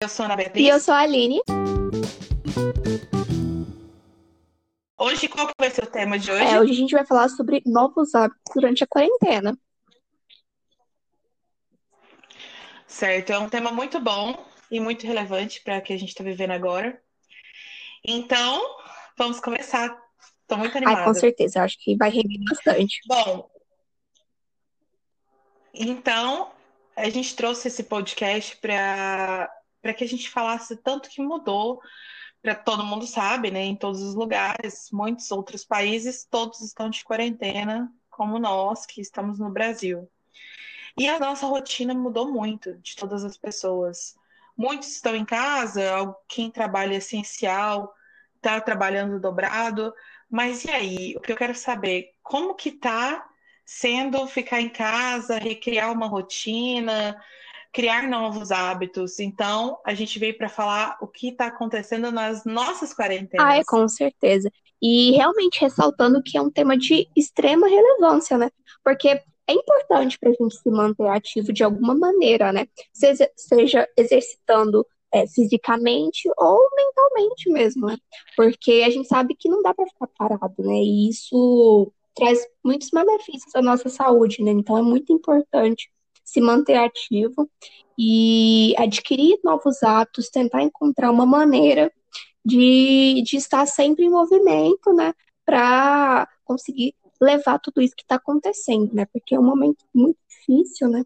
Eu sou a Ana Beatriz. E eu sou a Aline. Hoje, qual que vai ser o tema de hoje? É, hoje a gente vai falar sobre novos hábitos durante a quarentena. Certo, é um tema muito bom e muito relevante para o que a gente está vivendo agora. Então, vamos começar. Estou muito animada. Ai, com certeza, acho que vai render bastante. Bom, então a gente trouxe esse podcast para para que a gente falasse tanto que mudou, para todo mundo sabe, né? Em todos os lugares, muitos outros países, todos estão de quarentena, como nós que estamos no Brasil. E a nossa rotina mudou muito de todas as pessoas. Muitos estão em casa, quem trabalha essencial está trabalhando dobrado. Mas e aí? O que eu quero saber, como que está sendo ficar em casa, recriar uma rotina, criar novos hábitos. Então, a gente veio para falar o que está acontecendo nas nossas quarentenas. Ah, é, com certeza. E realmente ressaltando que é um tema de extrema relevância, né? Porque é importante para a gente se manter ativo de alguma maneira, né? Seja, seja exercitando é, fisicamente ou mentalmente mesmo, né? Porque a gente sabe que não dá para ficar parado, né? E isso traz muitos benefícios à nossa saúde, né? Então é muito importante se manter ativo e adquirir novos hábitos, tentar encontrar uma maneira de, de estar sempre em movimento, né? Para conseguir levar tudo isso que está acontecendo, né? Porque é um momento muito difícil, né?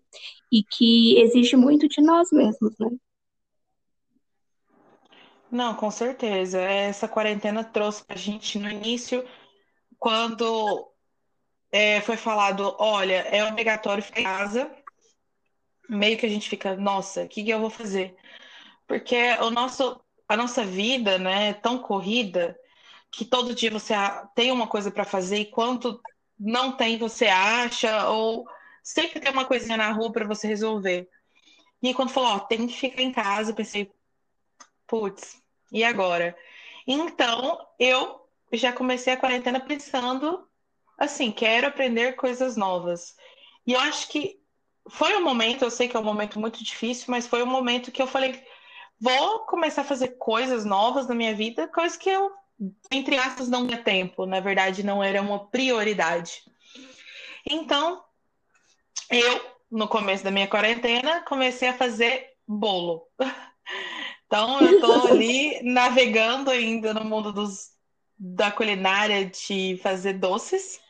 E que exige muito de nós mesmos, né? Não, com certeza. Essa quarentena trouxe para a gente no início, quando é, foi falado, olha, é obrigatório ficar em casa, meio que a gente fica, nossa, o que, que eu vou fazer? Porque o nosso, a nossa vida, né, é tão corrida que todo dia você tem uma coisa para fazer e quanto não tem você acha ou sempre tem uma coisinha na rua para você resolver. E quando falou, ó, tem que ficar em casa, eu pensei, putz, e agora? Então, eu já comecei a quarentena pensando assim, quero aprender coisas novas. E eu acho que foi um momento, eu sei que é um momento muito difícil, mas foi um momento que eu falei, vou começar a fazer coisas novas na minha vida, coisas que eu, entre aspas, não tinha tempo, na verdade, não era uma prioridade. Então, eu, no começo da minha quarentena, comecei a fazer bolo. Então, eu estou ali navegando ainda no mundo dos, da culinária de fazer doces.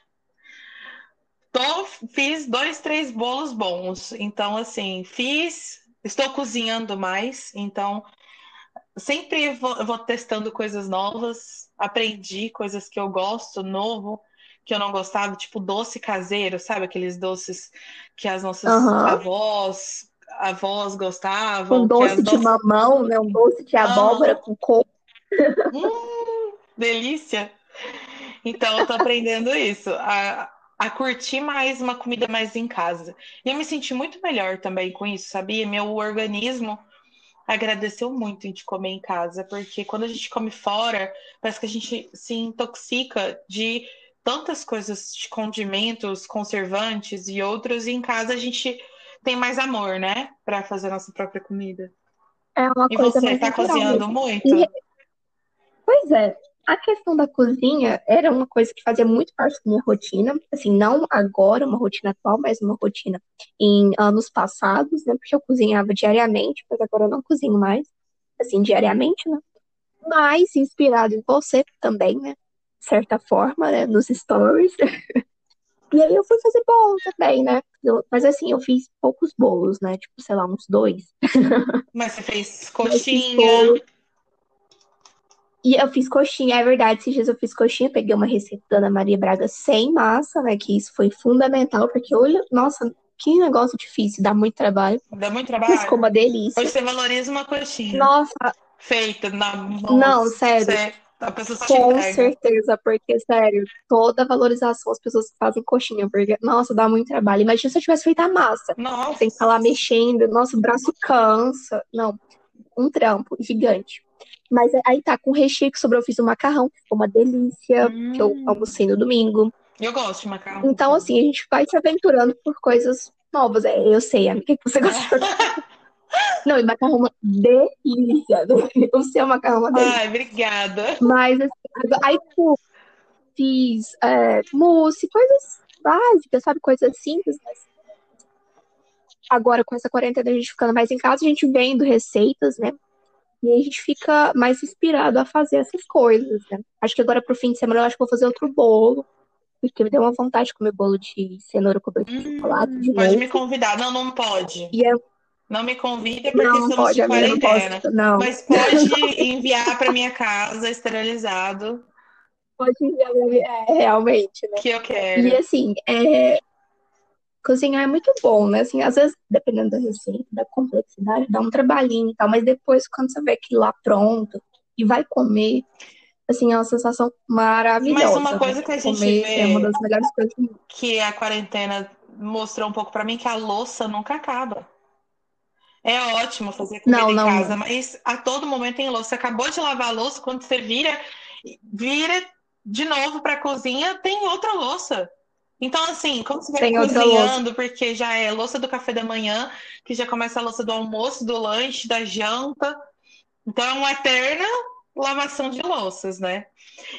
Tô, fiz dois, três bolos bons. Então, assim, fiz. Estou cozinhando mais. Então, sempre vou, vou testando coisas novas. Aprendi coisas que eu gosto, novo, que eu não gostava, tipo doce caseiro, sabe? Aqueles doces que as nossas Uhum. avós, avós gostavam. Um doce de nossas- mamão, né? Um doce de abóbora com coco. Hum, delícia! Então, eu tô aprendendo isso, a, a curtir mais uma comida mais em casa. E eu me senti muito melhor também com isso, sabia? Meu organismo agradeceu muito de comer em casa, porque quando a gente come fora, parece que a gente se intoxica de tantas coisas, de condimentos, conservantes e outros, e em casa a gente tem mais amor, né? Para fazer a nossa própria comida. É uma E coisa você tá natural cozinhando muito? E- Pois é, a questão da cozinha era uma coisa que fazia muito parte da minha rotina, assim, não agora, uma rotina atual, mas uma rotina em anos passados, né? Porque eu cozinhava diariamente, mas agora eu não cozinho mais, assim, diariamente, né? Mas inspirado em você também, né? De certa forma, né? Nos stories. E aí eu fui fazer bolo também, né? Eu- mas assim, eu fiz poucos bolos, né? Tipo, sei lá, uns dois. Mas você fez coxinha. E eu fiz coxinha, é verdade. Esses dias eu fiz coxinha, peguei uma receita da Ana Maria Braga sem massa, né? Que isso foi fundamental, porque olha, nossa, que negócio difícil, dá muito trabalho. Dá muito Mas trabalho. ficou uma delícia. Hoje você valoriza uma coxinha Nossa, feita na mão. não, sério. Você, a pessoa só Com certeza, porque, sério, toda valorização as pessoas que fazem coxinha, porque, nossa, dá muito trabalho. Imagina se eu tivesse feito a massa. Nossa. Tem que estar lá mexendo, nosso braço cansa. Não, um trampo gigante. Mas aí tá, com o recheio que sobrou, eu fiz um macarrão, que ficou uma delícia, que eu Hum, almocei no domingo. eu gosto de macarrão. Então, assim, a gente vai se aventurando por coisas novas. É, eu sei, amiga, que você gosta. Não, e macarrão é uma delícia. O seu macarrão é uma delícia. Ai, obrigada. Mas, assim, aí, tipo, fiz é, mousse, coisas básicas, sabe? Coisas simples, mas agora com essa quarentena a gente ficando mais em casa, a gente vendo receitas, né? E aí a gente fica mais inspirado a fazer essas coisas, né? Acho que agora pro fim de semana eu acho que vou fazer outro bolo. Porque me deu uma vontade de comer bolo de cenoura coberto de Hum, chocolate de pode me convidar. Não, não pode. E é... Não me convida porque Não, estamos pode, de não quarentena. posso. Não, Mas pode enviar para minha casa esterilizado, pode enviar. É, realmente, né? que eu E quero. assim, é... cozinhar é muito bom, né? Assim, às vezes, dependendo da receita, da complexidade, dá um trabalhinho e tal, mas depois, quando você vê aquilo lá pronto e vai comer, assim, é uma sensação Mas maravilhosa, uma né? coisa que a gente Comer é uma vê das melhores coisas do mundo. que a quarentena mostrou um pouco para mim que a louça nunca acaba. É ótimo fazer comida Não, em não, casa, não. mas a todo momento tem louça. Você acabou de lavar a louça, quando você vira, vira de novo para a cozinha, tem outra louça. Então, assim, quando você vai Tem cozinhando, porque já é louça do café da manhã, que já começa a louça do almoço, do lanche, da janta. Então, é uma eterna lavação de louças, né?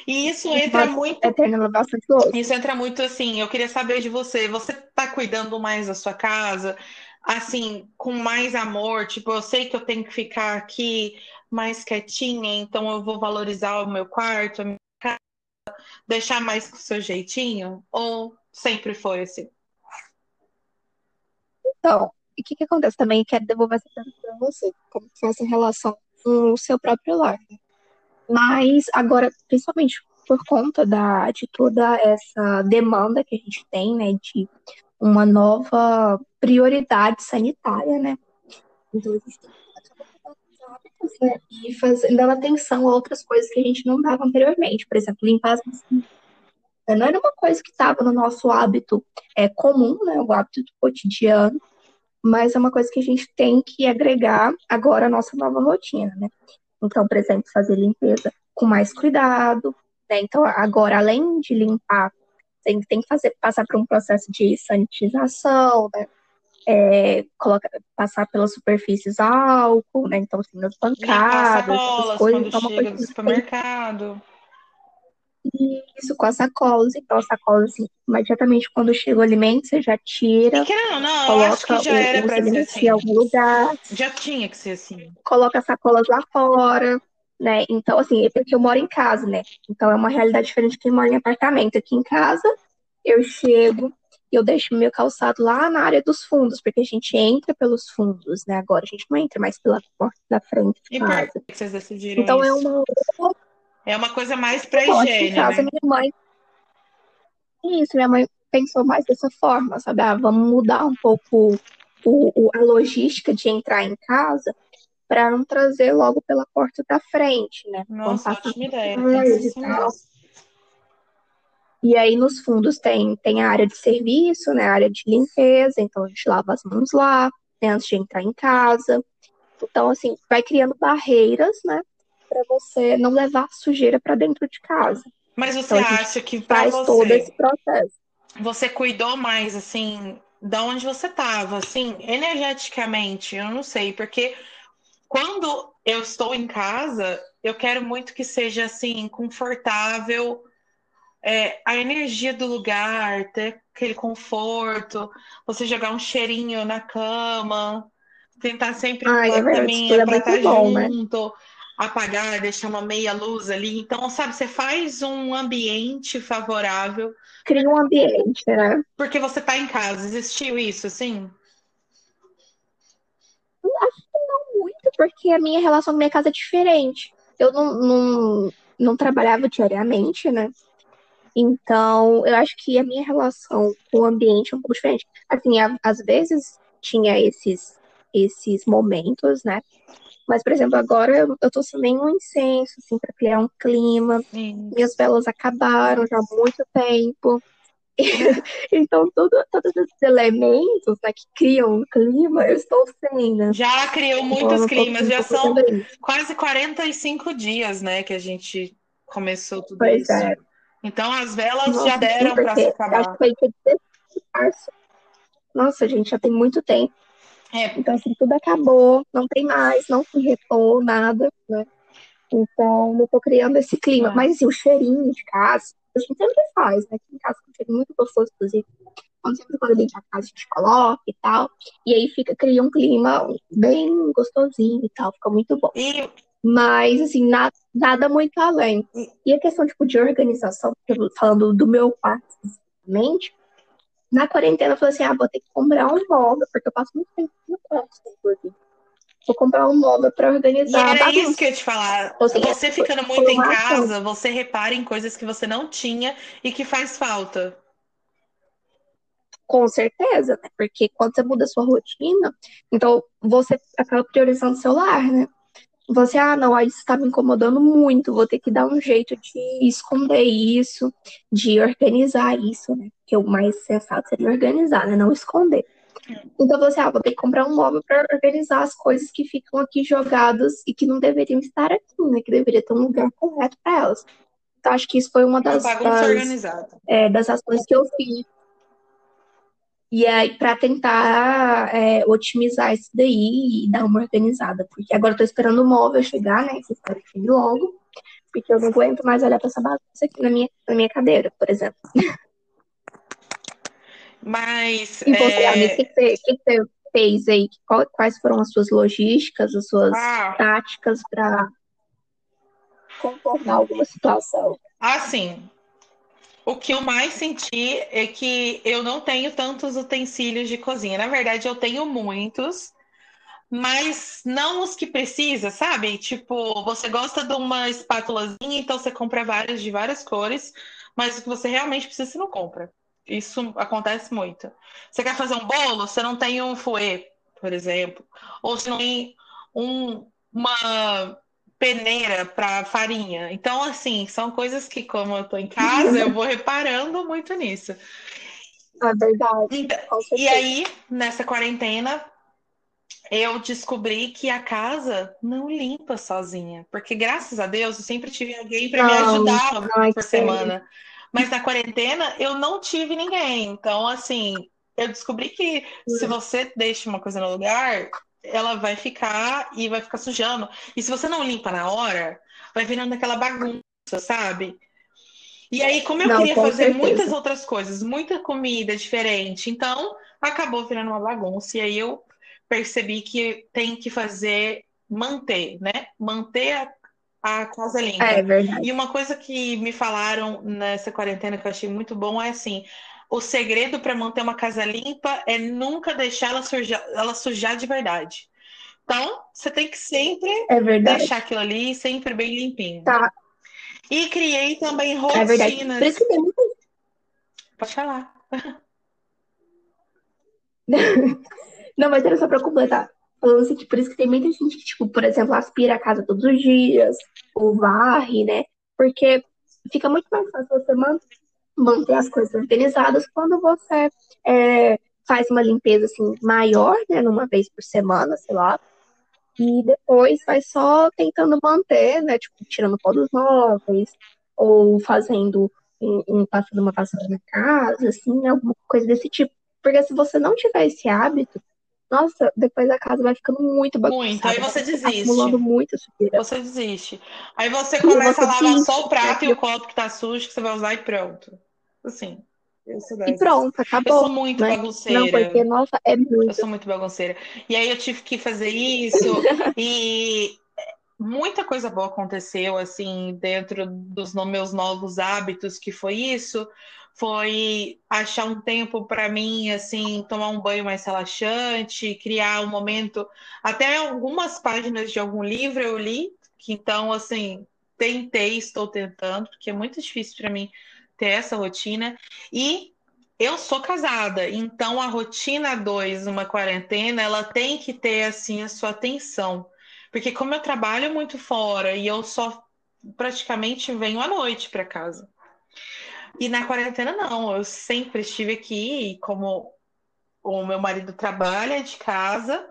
E isso entra Uma muito eterna lavação de louça. isso entra muito assim, eu queria saber de você, você tá cuidando mais da sua casa, assim, com mais amor, tipo, eu sei que eu tenho que ficar aqui mais quietinha, então eu vou valorizar o meu quarto, a minha casa, deixar mais com o seu jeitinho? Ou sempre foi assim? Então, e o que que acontece também? Quero devolver essa pergunta para você, como que foi essa relação com o seu próprio lar, né? Mas agora, principalmente por conta da, de toda essa demanda que a gente tem, né, de uma nova prioridade sanitária, né? Então a gente né? E fazendo, atenção a outras coisas que a gente não dava anteriormente. Por exemplo, limpar as. Não era uma coisa que estava no nosso hábito é, comum, né? O hábito do cotidiano mas é uma coisa que a gente tem que agregar agora à nossa nova rotina, né? Então, por exemplo, fazer limpeza com mais cuidado, né? Então, agora, além de limpar, tem, tem que fazer, passar por um processo de sanitização, né? É, coloca, passar pelas superfícies álcool, né? Então, assim, nas bancadas, essas coisas. Então, uma coisa do que tem isso com as sacolas. Então, as sacolas, assim, imediatamente quando chega o alimento, você já E tira, querendo ou não, que coloca já o- era pra ser alimentos em assim. algum lugar. Já tinha que ser assim. coloca as sacolas lá fora, né? Então, assim, é porque eu moro em casa, né? Então é uma realidade diferente de quem mora em apartamento. Aqui em casa, eu chego e eu deixo meu calçado lá na área dos fundos, porque a gente entra pelos fundos, né? Agora a gente não entra mais pela porta da frente de E por que vocês decidiram Então é isso? uma. É uma coisa mais pra Não, aqui em higiene, casa né? minha mãe. Isso, minha mãe pensou mais dessa forma, sabe? Ah, vamos mudar um pouco o, o- a logística de entrar em casa para não trazer logo pela porta da frente, né? Nossa, ótima ideia. E aí nos fundos tem, tem a área de serviço, né? A área de limpeza, então a gente lava as mãos lá, né, antes de entrar em casa. Então, assim, vai criando barreiras, né? Para você não levar sujeira para dentro de casa. Mas você Então acha que faz todo esse você, processo. você cuidou mais, assim, da onde você tava, assim, energeticamente? Eu não sei, porque quando eu estou em casa, eu quero muito que seja, assim, confortável, é, a energia do lugar, ter aquele conforto, você jogar um cheirinho na cama, tentar sempre Ai, uma é caminha para estar bom, né? Apagar, deixar uma meia luz ali. Então, sabe, você faz um ambiente favorável Cria um ambiente, né? porque você tá em casa. Existiu isso, assim? Muito porque a minha relação com a minha casa é diferente. Eu não, não, não trabalhava diariamente, né? Então, eu acho que a minha relação com o ambiente é um pouco diferente. Assim, às vezes tinha esses, esses momentos, né? Mas, por exemplo, agora eu, eu tô sem um incenso, assim, para criar um clima. Sim. Minhas velas acabaram já há muito tempo. Então, todos esses elementos, né, que criam um clima, eu estou sem, né? Já criou Então, muitos climas, já são quase 45 dias, né, que a gente começou tudo Pois isso. é. Então, as velas já Nossa, sim, deram para se porque acho acabar. que foi dia 16 de março. Nossa, gente, já tem muito tempo. É. Então, assim, tudo acabou, não tem mais, não se repou nada, né? Então, não tô criando esse clima. É. Mas, assim, o cheirinho de casa, a gente sempre faz, né? Aqui em casa, com um cheirinho muito gostoso, inclusive. Quando sempre quando limpa a casa, a gente coloca e tal. E aí fica, cria um clima bem gostosinho e tal, fica muito bom. E Mas, assim, na- nada muito além. E a questão, tipo, de organização, falando do meu quarto especificamente, na quarentena eu falei assim, ah, vou ter que comprar um móvel, porque eu passo muito tempo no quarto, inclusive. Vou comprar um móvel pra E organizar a era bagunça. isso que eu ia te falar. Você foi- ficando muito em casa, você repara em coisas que você não tinha e que faz falta. Com certeza, né? Porque quando você muda a sua rotina, então você acaba priorizando o celular, né? Você, ah, não, isso tá me incomodando muito, vou ter que dar um jeito de esconder isso, de organizar isso, né? Que o mais sensato seria organizar, né? Não esconder. Então você, ah, vou ter que comprar um móvel para organizar as coisas que ficam aqui jogadas e que não deveriam estar aqui, né? Que deveria ter um lugar correto para elas. Então acho que isso foi uma das, das organizada. é, das ações que eu fiz. E aí, para tentar é, otimizar isso daí e dar uma organizada. Porque agora eu tô esperando o móvel chegar, né? Que espero que chegue logo. Porque eu não aguento mais olhar pra essa bagunça aqui na minha, na minha cadeira, por exemplo. Mas E você, é, amiga, o que, que você, fez aí? Quais foram as suas logísticas, as suas ah, táticas para contornar alguma situação? assim, o que eu mais senti é que eu não tenho tantos utensílios de cozinha. Na verdade, eu tenho muitos, mas não os que precisa, sabe? Tipo, você gosta de uma espátulazinha, então você compra várias de várias cores, mas o que você realmente precisa, você não compra. Isso acontece muito. Você quer fazer um bolo, você não tem um fouet, por exemplo, ou você não tem um- uma peneira para farinha. Então, assim, são coisas que, como eu tô em casa, eu vou reparando muito nisso. É verdade, Então, e certeza. aí, nessa quarentena, eu descobri que a casa não limpa sozinha, porque graças a Deus eu sempre tive alguém para me ajudar uma por semana. Mas na quarentena eu não tive ninguém. Então, assim, eu descobri que se você deixa uma coisa no lugar, ela vai ficar e vai ficar sujando. E se você não limpa na hora, vai virando aquela bagunça, sabe? E aí, como eu Não, queria fazer certeza. muitas outras coisas, muita comida diferente, então acabou virando uma bagunça. E aí eu percebi que tem que fazer, manter, né? Manter a, a casa limpa. É verdade. E uma coisa que me falaram nessa quarentena que eu achei muito bom é assim: o segredo para manter uma casa limpa é nunca deixar ela sujar, ela sujar de verdade. Então, você tem que sempre É deixar aquilo ali sempre bem limpinho. Tá, E criei também é verdade. rotinas. Por isso que tem muita Pode falar. Não, mas era só pra completar. Falando assim, que por isso que tem muita gente que, tipo, por exemplo, aspira a casa todos os dias, ou varre, né? Porque fica muito mais fácil você man- manter as coisas organizadas quando você é, faz uma limpeza, assim, maior, né? Numa vez por semana, sei lá. E depois vai só tentando manter, né? Tipo, tirando pó dos móveis, ou fazendo um, um- passando uma vassoura na casa, assim, alguma coisa desse tipo. Porque se você não tiver esse hábito, nossa, depois a casa vai ficando muito Muito. Aí bagunçada, você desiste. acumulando muita sujeira. Você desiste. Aí você começa você a lavar desiste, só o prato né? e o copo que tá sujo, que você vai usar e pronto. Assim. Eu E pronto, Eu acabou, sou muito né? Não, bagunceira. porque, nossa, é Eu muito. sou muito bagunceira. E aí eu tive que fazer isso e muita coisa boa aconteceu assim dentro dos meus novos hábitos, que foi isso, foi achar um tempo para mim assim, tomar um banho mais relaxante, criar um momento, até algumas páginas de algum livro eu li, que então assim, tentei, estou tentando, porque é muito difícil para mim ter essa rotina e eu sou casada, então a rotina 2 numa quarentena, ela tem que ter assim a sua atenção. Porque como eu trabalho muito fora e eu só praticamente venho à noite para casa. E na quarentena não, eu sempre estive aqui como o meu marido trabalha de casa,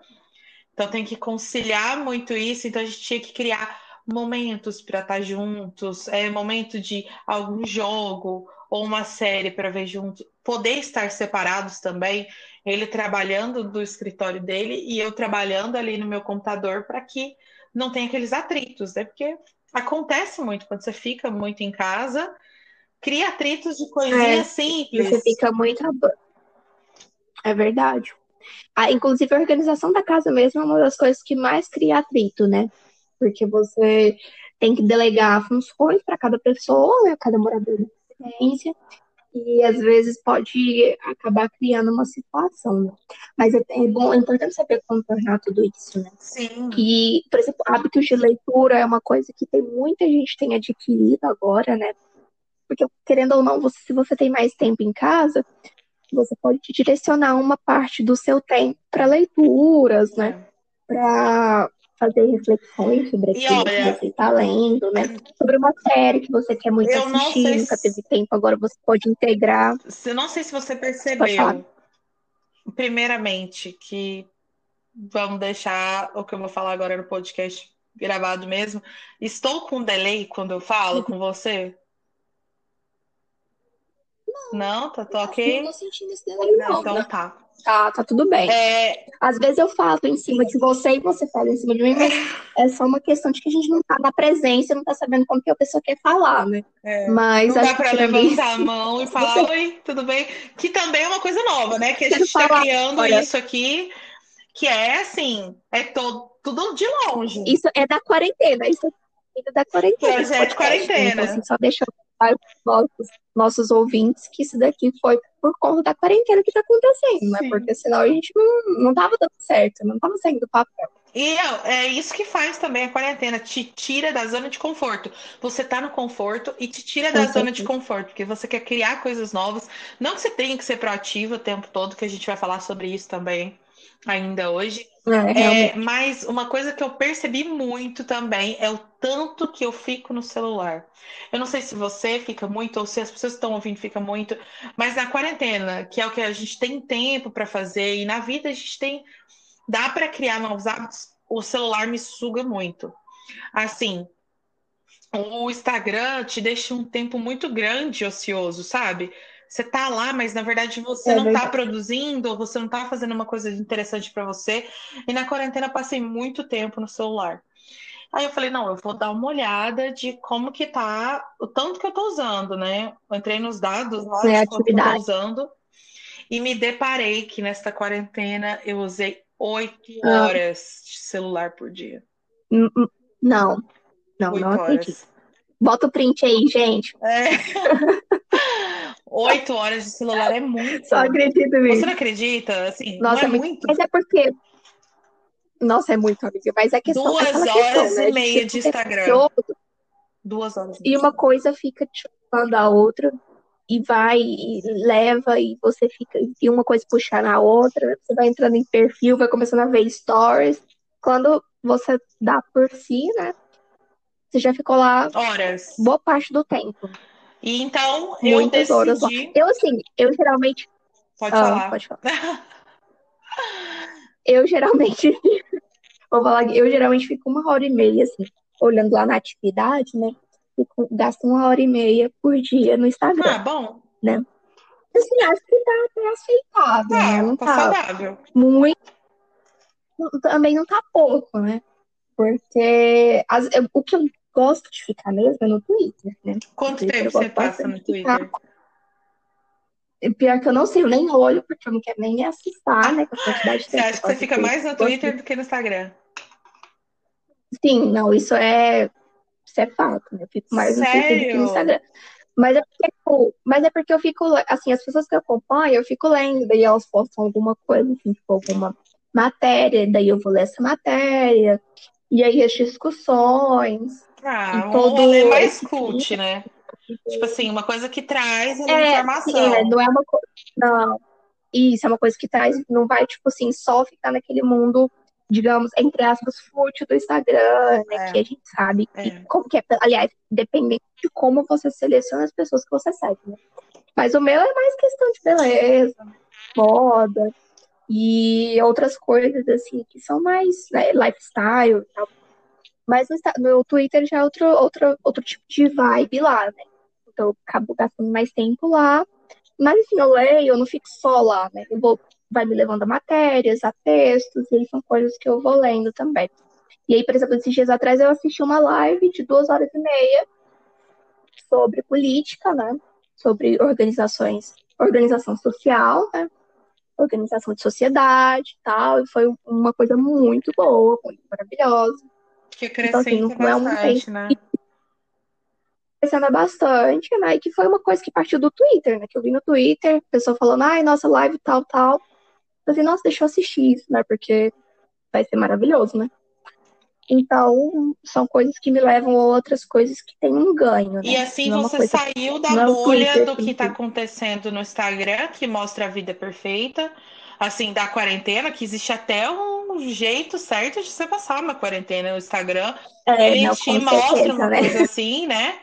então tem que conciliar muito isso, então a gente tinha que criar momentos para estar juntos, é momento de algum jogo ou uma série para ver junto, poder estar separados também, ele trabalhando do escritório dele e eu trabalhando ali no meu computador para que não tenha aqueles atritos, né? Porque acontece muito quando você fica muito em casa, cria atritos de coisinhas é, simples. Você fica muito. É verdade. Ah, inclusive, a organização da casa mesmo é uma das coisas que mais cria atrito, né? Porque você tem que delegar funções para cada pessoa, né? Cada morador da residência. E às vezes pode acabar criando uma situação, né? Mas é, é bom, é importante saber contornar tudo isso, né? Sim. E, por exemplo, hábitos de leitura é uma coisa que tem muita gente tem adquirido agora, né? Porque, querendo ou não, você, se você tem mais tempo em casa, você pode direcionar uma parte do seu tempo para leituras, né? Para fazer reflexões sobre aquilo olha, que você está lendo, né? Sobre uma série que você quer muito assistir, nunca teve tempo, agora você pode integrar. Eu não sei se você percebeu, primeiramente, que vamos deixar o que eu vou falar agora no podcast gravado mesmo. Estou com delay quando eu falo com você? Não, tá, tá ok? Não tô sentindo esse delay, não. Então né? tá. Tá, tá tudo bem. É... Às vezes eu falo em cima de você e você fala em cima de mim, mas é só uma questão de que a gente não tá na presença, não tá sabendo como que a pessoa quer falar, né? É. Mas não dá pra levantar a mão e falar, você... oi, tudo bem? Que também é uma coisa nova, né? Que a gente tá criando olha... isso aqui, que é assim, é todo, tudo de longe. Isso é da quarentena, isso é da quarentena. Projeto de quarentena. Então, assim, só deixa eu nossos, nossos ouvintes que isso daqui foi por conta da quarentena que tá acontecendo, né? Porque senão a gente não, não tava dando certo, não tava saindo do papel. E é isso que faz também a quarentena, te tira da zona de conforto. Você tá no conforto e te tira da zona de conforto, porque você quer criar coisas novas. Não que você tenha que ser proativo o tempo todo, que a gente vai falar sobre isso também ainda hoje. É, é, mas uma coisa que eu percebi muito também é o tanto que eu fico no celular. Eu não sei se você fica muito ou se as pessoas que estão ouvindo fica muito, mas na quarentena, que é o que a gente tem tempo para fazer e na vida a gente tem dá para criar novos hábitos, o celular me suga muito. Assim, o Instagram te deixa um tempo muito grande ocioso, sabe? Você tá lá, mas na verdade você é não tá verdade. tá produzindo, você não tá fazendo uma coisa interessante para você. E na quarentena passei muito tempo no celular. Aí eu falei, não, eu vou dar uma olhada de como que tá, o tanto que eu tô usando, né? Eu entrei nos dados lá de quanto eu tô usando e me deparei que nesta quarentena eu usei oito ah. horas de celular por dia. Não, não, não acredito. Bota o print aí, gente. É. Oito horas de celular é muito. Só acredito nisso. Você não acredita? Assim, Nossa, é, é muito. Mas é porque. Nossa, é muito, amiga. Mas é questão. Duas horas questão, né? e meia de Instagram. Duas horas. E uma coisa fica chamando a outra e vai e leva e você fica e uma coisa puxar na outra, você vai entrando em perfil, vai começando a ver stories. Quando você dá por si, né? Você já ficou lá horas. Boa parte do tempo. E então eu Muitas decidi... horas. Eu assim, eu geralmente. Pode ah, falar. Pode falar. eu geralmente. Vou falar eu geralmente fico uma hora e meia, assim, olhando lá na atividade, né? Fico, gasto uma hora e meia por dia no Instagram. Ah, bom. Né? Assim, acho que tá até aceitável, tá, né? Não tá, tá saudável. Muito. Também não tá pouco, né? Porque as, o que eu gosto de ficar mesmo é no Twitter, né? Quanto Twitter, tempo você passa no Twitter? Pior que eu não sei, eu nem olho, porque eu não quero nem me assustar, né? Com a quantidade de Você acha que você fica mais no Twitter do que no Instagram? Sim, não, isso é, isso é fato, né? Eu fico mais Sério? no Twitter do que no Instagram. Mas é, porque, mas é porque eu fico, assim, as pessoas que eu acompanho, eu fico lendo, daí elas postam alguma coisa, assim, tipo, alguma matéria, daí eu vou ler essa matéria, e aí as discussões, ah, um todo rolê mais cult, né? Tipo assim, uma coisa que traz uma é, informação. É, não é uma coisa. Não. Isso, é uma coisa que traz, não vai, tipo assim, só ficar naquele mundo, digamos, entre aspas, fútil do Instagram, né? É. Que a gente sabe é. como que é. Aliás, dependendo de como você seleciona as pessoas que você segue, né? Mas o meu é mais questão de beleza, moda e outras coisas, assim, que são mais né, lifestyle e tal. Mas no, no Twitter já é outro, outro, outro tipo de vibe lá, né? então eu acabo gastando mais tempo lá. Mas assim, eu leio, eu não fico só lá, né? Eu vou, vai me levando a matérias, a textos, e aí são coisas que eu vou lendo também. E aí, por exemplo, esses dias atrás eu assisti uma live de duas horas e meia sobre política, né? Sobre organizações, organização social, né? Organização de sociedade e tal. E foi uma coisa muito boa, muito maravilhosa. Que acrescenta então, assim, não é um bastante, né? Crescendo bastante, né? E que foi uma coisa que partiu do Twitter, né? Que eu vi no Twitter, pessoa falando, ai, nossa, live tal, tal. Eu falei, nossa, deixa eu assistir isso, né? Porque vai ser maravilhoso, né? Então, são coisas que me levam a outras coisas que têm um ganho. Né? E assim não é você saiu da não bolha Twitter, do que está acontecendo no Instagram, que mostra a vida perfeita, assim, da quarentena, que existe até um jeito certo de você passar uma quarentena no Instagram. É, Ele não, te mostra certeza, uma né? coisa assim, né?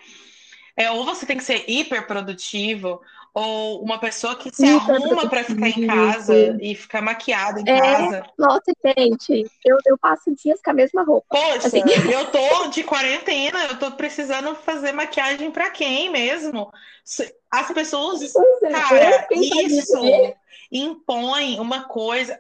É, ou você tem que ser hiper produtivo, ou uma pessoa que se arruma para ficar em casa e ficar maquiada em é, casa. Nossa, gente, eu, eu passo dias com a mesma roupa. Poxa, assim. eu tô de quarentena, eu tô precisando fazer maquiagem para quem mesmo? As pessoas, é, cara, isso impõe uma coisa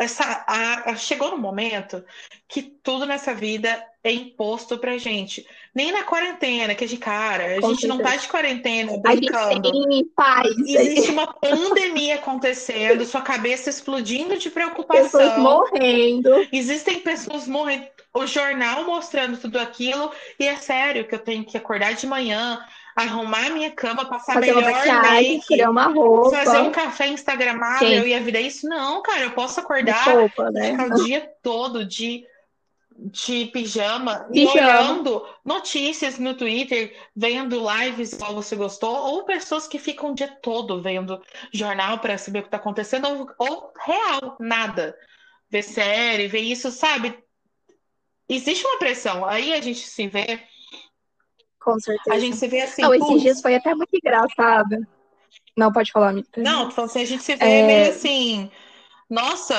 essa, a, a, chegou no momento que tudo nessa vida é imposto pra gente. Nem na quarentena, que é de cara, a Com gente certeza. não tá de quarentena brincando. A gente paz. Existe uma pandemia acontecendo, sua cabeça explodindo de preocupação. Pessoas morrendo. Existem pessoas morrendo. O jornal mostrando tudo aquilo, e é sério que eu tenho que acordar de manhã, arrumar minha cama, passar fazer melhor maquiagem, make, uma roupa. fazer um café instagramável Sim. e a vida é isso. Não, cara, eu posso acordar roupa, né? ficar o dia todo de, de pijama, pijama. e olhando notícias no Twitter, vendo lives igual você gostou, ou pessoas que ficam o dia todo vendo jornal para saber o que está acontecendo, ou, ou real, nada. Ver série, ver isso, sabe? Existe uma pressão. Aí a gente se vê com certeza. A gente se vê assim. Não, esses dias foi até muito engraçado. Não, pode falar, amiga. Não, tô falando assim, a gente se vê é... meio assim. Nossa,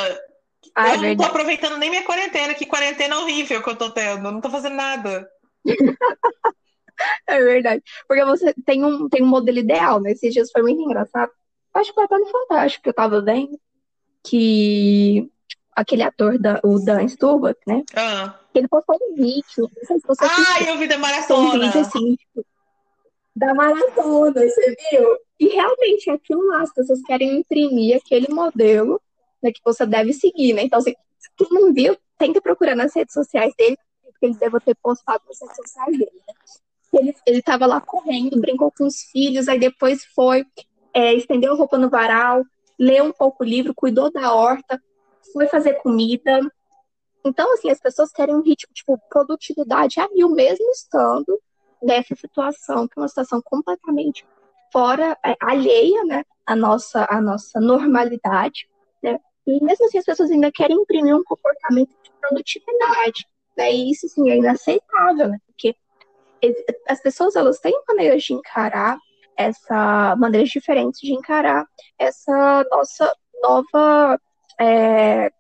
ah, é eu é não tô aproveitando nem minha quarentena, que quarentena horrível que eu tô tendo. Eu não tô fazendo nada. é verdade. Porque você tem um, tem um modelo ideal, né? Esses dias foi muito engraçado. Acho que foi até no Fantástico que eu tava vendo. Que aquele ator, da, o Dan Stubach, né? Ah. Ele postou um vídeo, não sei se você Ah, eu vi da maratona. Um vídeo assim, tipo, da maratona, você viu? E realmente é aquilo lá, as pessoas querem imprimir aquele modelo né, que você deve seguir, né? Então, assim, se tu não viu, tenta procurar nas redes sociais dele, porque ele deve ter postado nas redes sociais dele, né? Ele, ele tava lá correndo, brincou com os filhos, aí depois foi, é, estendeu a roupa no varal, leu um pouco o livro, cuidou da horta, foi fazer comida. Então, assim, as pessoas querem um ritmo, tipo, produtividade a mil, mesmo estando nessa situação, que é uma situação completamente fora, é, alheia, né, à nossa, à nossa normalidade, né? E mesmo assim as pessoas ainda querem imprimir um comportamento de produtividade, né? E isso, assim, é inaceitável, né? Porque as pessoas, elas têm maneiras de encarar essa, maneiras diferentes de encarar essa nossa nova é,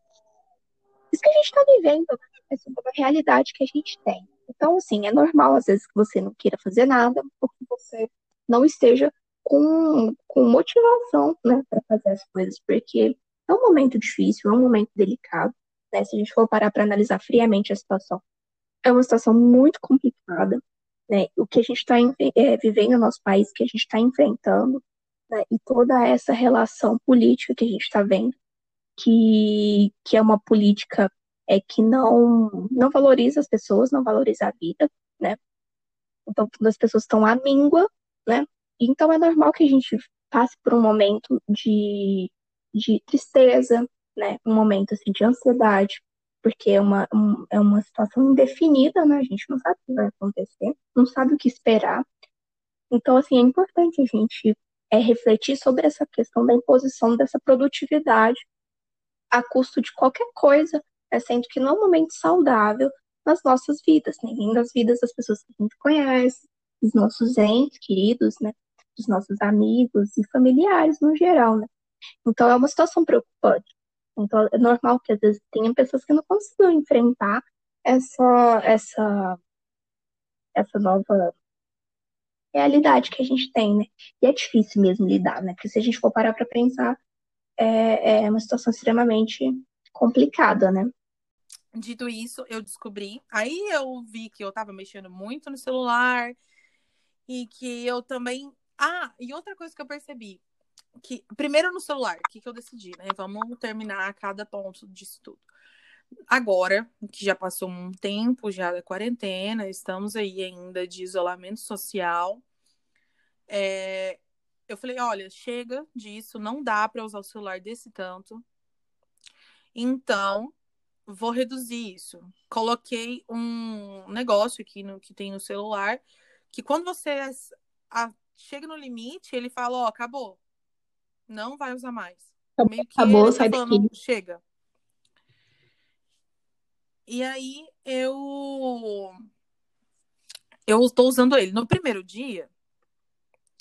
isso que a gente está vivendo, essa nova realidade que a gente tem. Então, assim, é normal às vezes que você não queira fazer nada, porque você não esteja com, com motivação, né, para fazer as coisas, porque é um momento difícil, é um momento delicado, né, se a gente for parar para analisar friamente a situação. É uma situação muito complicada, né, o que a gente está é, vivendo no nosso país, que a gente está enfrentando, né, e toda essa relação política que a gente está vendo, que, que é uma política é, que não, não valoriza as pessoas, não valoriza a vida, né? Então, todas as pessoas estão à míngua, né? Então, é normal que a gente passe por um momento de, de tristeza, né? Um momento, assim, de ansiedade, porque é uma, um, é uma situação indefinida, né? A gente não sabe o que vai acontecer, não sabe o que esperar. Então, assim, é importante a gente é, refletir sobre essa questão da imposição dessa produtividade a custo de qualquer coisa, né, sendo que não é um momento saudável nas nossas vidas, né, nem nas vidas das pessoas que a gente conhece, dos nossos entes queridos, né, dos nossos amigos e familiares no geral, né. Então é uma situação preocupante. Então é normal que às vezes tenha pessoas que não consigam enfrentar essa essa essa nova realidade que a gente tem, né? E é difícil mesmo lidar, né? Porque se a gente for parar para pensar, é, é uma situação extremamente complicada, né? Dito isso, eu descobri. Aí eu vi que eu tava mexendo muito no celular e que eu também. Ah, e outra coisa que eu percebi. Que, primeiro no celular, o que, que eu decidi, né? Vamos terminar cada ponto disso tudo. Agora, que já passou um tempo já da quarentena, estamos aí ainda de isolamento social. É, eu falei, olha, chega disso, não dá para usar o celular desse tanto. Então, vou reduzir isso. Coloquei um negócio aqui no que tem no celular que quando você a, chega no limite, ele fala, ó, oh, acabou. Não vai usar mais. Meio que acabou, tá sai falando, daqui. chega. E aí eu eu estou usando ele. No primeiro dia,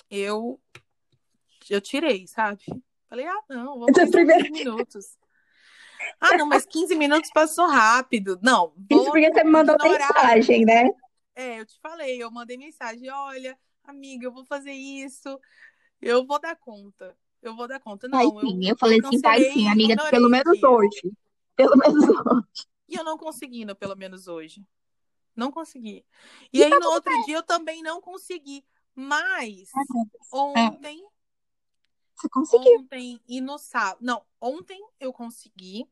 eu eu tirei, sabe? Falei, ah, não, vamos então, primeiro... minutos. Ah, não, mas 15 minutos passou rápido. Não. Isso porque você me mandou mensagem, né? É, eu te falei, eu mandei mensagem, olha, amiga, eu vou fazer isso, eu vou dar conta. Eu vou dar conta. Não, vai sim, eu, eu falei assim, vai sim, amiga, pelo menos hoje. Pelo menos hoje. E eu não consegui no pelo menos hoje. Não consegui. E, e aí, tá no outro bem. dia, eu também não consegui. Mas, é. ontem. É. Você conseguiu? Ontem e no sábado. Não, ontem eu consegui